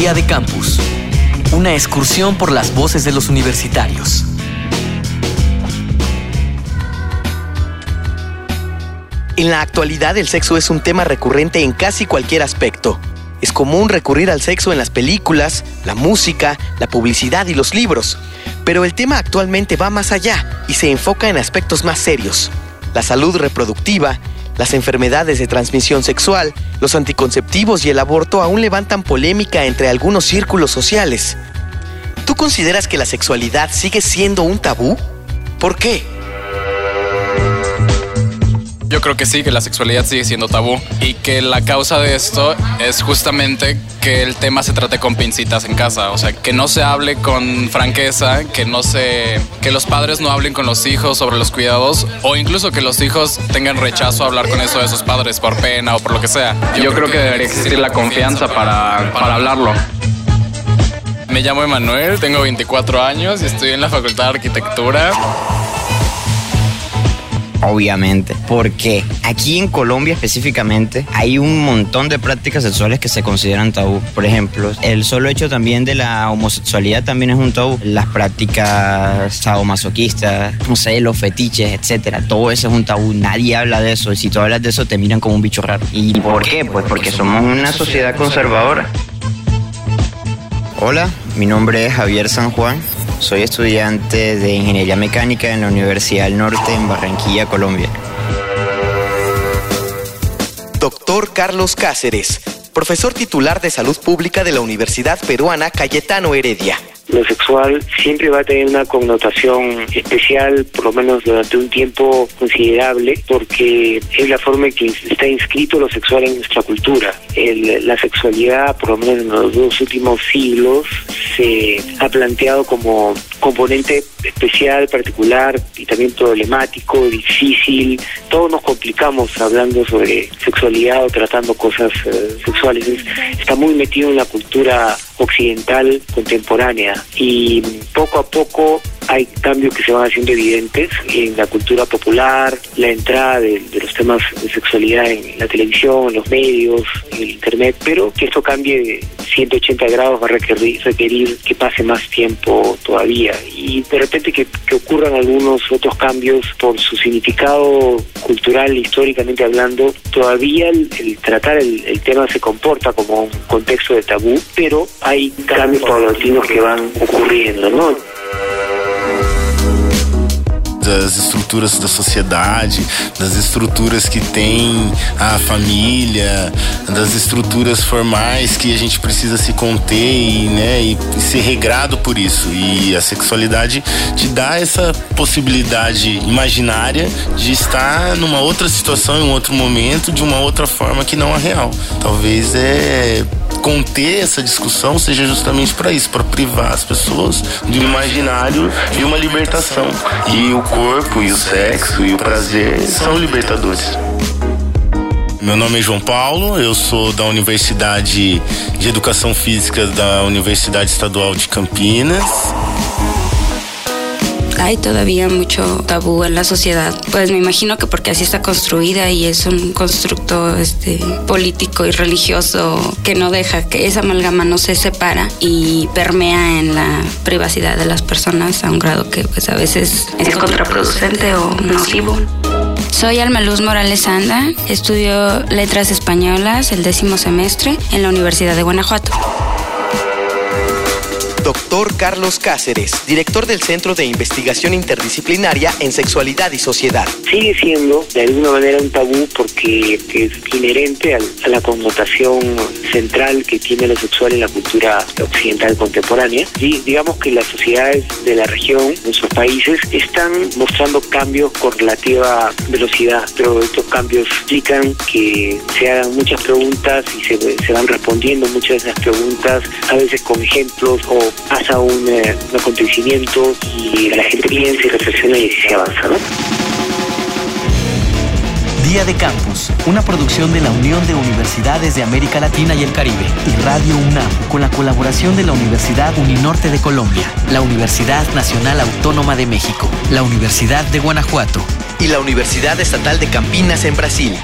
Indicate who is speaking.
Speaker 1: Día de Campus. Una excursión por las voces de los universitarios.
Speaker 2: En la actualidad el sexo es un tema recurrente en casi cualquier aspecto. Es común recurrir al sexo en las películas, la música, la publicidad y los libros. Pero el tema actualmente va más allá y se enfoca en aspectos más serios. La salud reproductiva, las enfermedades de transmisión sexual, los anticonceptivos y el aborto aún levantan polémica entre algunos círculos sociales. ¿Tú consideras que la sexualidad sigue siendo un tabú? ¿Por qué?
Speaker 3: Yo creo que sí, que la sexualidad sigue siendo tabú y que la causa de esto es justamente que el tema se trate con pincitas en casa, o sea, que no se hable con franqueza, que no se que los padres no hablen con los hijos sobre los cuidados o incluso que los hijos tengan rechazo a hablar con eso de sus padres por pena o por lo que sea.
Speaker 4: Yo, creo, que, debería existir la confianza para, para hablarlo.
Speaker 3: Me llamo Emanuel, tengo 24 años y estoy en la Facultad de Arquitectura
Speaker 5: obviamente, porque aquí en Colombia específicamente hay un montón de prácticas sexuales que se consideran tabú. Por ejemplo, el solo hecho también de la homosexualidad también es un tabú. Las prácticas sadomasoquistas, no sé, los fetiches, etcétera, todo eso es un tabú. Nadie habla de eso y si tú hablas de eso te miran como un bicho raro. ¿Y por qué? Pues porque somos una sociedad conservadora. Hola, mi nombre es Javier San Juan. Soy estudiante de Ingeniería Mecánica en la Universidad del Norte en Barranquilla, Colombia.
Speaker 2: Doctor Carlos Cáceres, profesor titular de Salud Pública de la Universidad Peruana Cayetano Heredia
Speaker 6: lo sexual siempre va a tener una connotación especial, por lo menos durante un tiempo considerable, porque es la forma en que está inscrito lo sexual en nuestra cultura. la sexualidad, por lo menos en los dos últimos siglos, se ha planteado como componente especial, particular y también problemático, difícil. Todos nos complicamos hablando sobre sexualidad o tratando cosas eh, sexuales. está muy metido en la cultura occidental contemporánea y poco a poco hay cambios que se van haciendo evidentes en la cultura popular, la entrada de, los temas de sexualidad en la televisión, en los medios, en el internet, pero que esto cambie de 180 grados va a requerir, requerir que pase más tiempo todavía y de repente que, ocurran algunos otros cambios por su significado cultural, históricamente hablando, todavía el, tratar el, el, tema se comporta como un contexto de tabú, pero hay cambios paulatinos que van ocurriendo, ¿no?
Speaker 7: Das estruturas da sociedade, das estruturas que tem a família, das estruturas formais que a gente precisa se conter e, né, e, ser regrado por isso. E a sexualidade te dá essa possibilidade imaginária de estar numa outra situação, em um outro momento, de uma outra forma que não a real. Talvez é conter essa discussão seja justamente para isso, para privar as pessoas do imaginário de uma libertação. E o corpo e o sexo e o prazer são libertadores. Meu nome é João Paulo, eu sou da Universidade de Educação Física da Universidade Estadual de Campinas.
Speaker 8: Hay todavía mucho tabú en la sociedad. Pues me imagino que porque así está construida y es un constructo este, político y religioso que no deja que esa amalgama no se separa y permea en la privacidad de las personas a un grado que pues a veces es contraproducente o nocivo. Soy Alma Luz Morales Anda, estudio letras españolas el décimo semestre en la Universidad de Guanajuato.
Speaker 2: Doctor Carlos Cáceres, director del Centro de Investigación Interdisciplinaria en Sexualidad y Sociedad.
Speaker 6: Sigue siendo de alguna manera un tabú porque es inherente a la connotación central que tiene lo sexual en la cultura occidental contemporánea. Y digamos que las sociedades de la región, nuestros países, están mostrando cambios con relativa velocidad, pero estos cambios implican que se hagan muchas preguntas y se, van respondiendo muchas de esas preguntas, a veces con ejemplos o pasa un, eh, un acontecimiento y la gente piensa y reflexiona y se avanza, ¿no?
Speaker 1: Día de Campus, una producción de la Unión de Universidades de América Latina y el Caribe y Radio UNAM, con la colaboración de la Universidad Uninorte de Colombia, la Universidad Nacional Autónoma de México, la Universidad de Guanajuato
Speaker 2: y la Universidad Estatal de Campinas en Brasil.